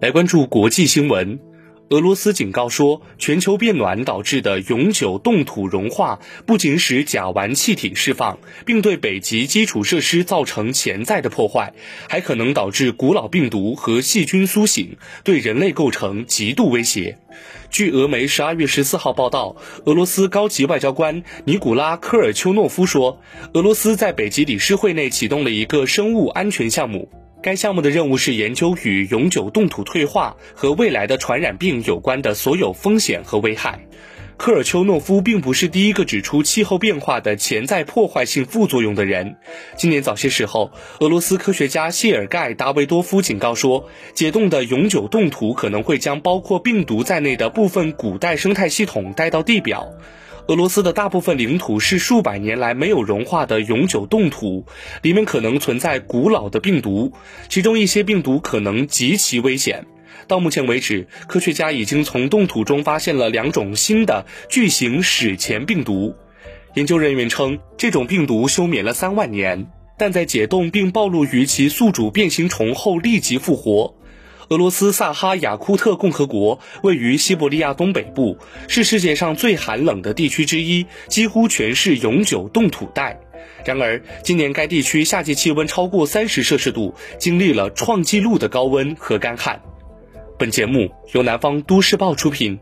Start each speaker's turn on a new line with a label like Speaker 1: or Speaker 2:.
Speaker 1: 来关注国际新闻。俄罗斯警告说，全球变暖导致的永久冻土融化不仅使甲烷气体释放，并对北极基础设施造成潜在的破坏，还可能导致古老病毒和细菌苏醒，对人类构成极度威胁。据俄媒十二月十四号报道，俄罗斯高级外交官尼古拉科尔丘诺夫说，俄罗斯在北极理事会内启动了一个生物安全项目。该项目的任务是研究与永久冻土退化和未来的传染病有关的所有风险和危害。科尔丘诺夫并不是第一个指出气候变化的潜在破坏性副作用的人。今年早些时候，俄罗斯科学家谢尔盖·达维多夫警告说，解冻的永久冻土可能会将包括病毒在内的部分古代生态系统带到地表。俄罗斯的大部分领土是数百年来没有融化的永久冻土，里面可能存在古老的病毒，其中一些病毒可能极其危险。到目前为止，科学家已经从冻土中发现了两种新的巨型史前病毒。研究人员称，这种病毒休眠了三万年，但在解冻并暴露于其宿主变形虫后立即复活。俄罗斯萨哈雅库特共和国位于西伯利亚东北部，是世界上最寒冷的地区之一，几乎全是永久冻土带。然而，今年该地区夏季气温超过三十摄氏度，经历了创纪录的高温和干旱。本节目由南方都市报出品。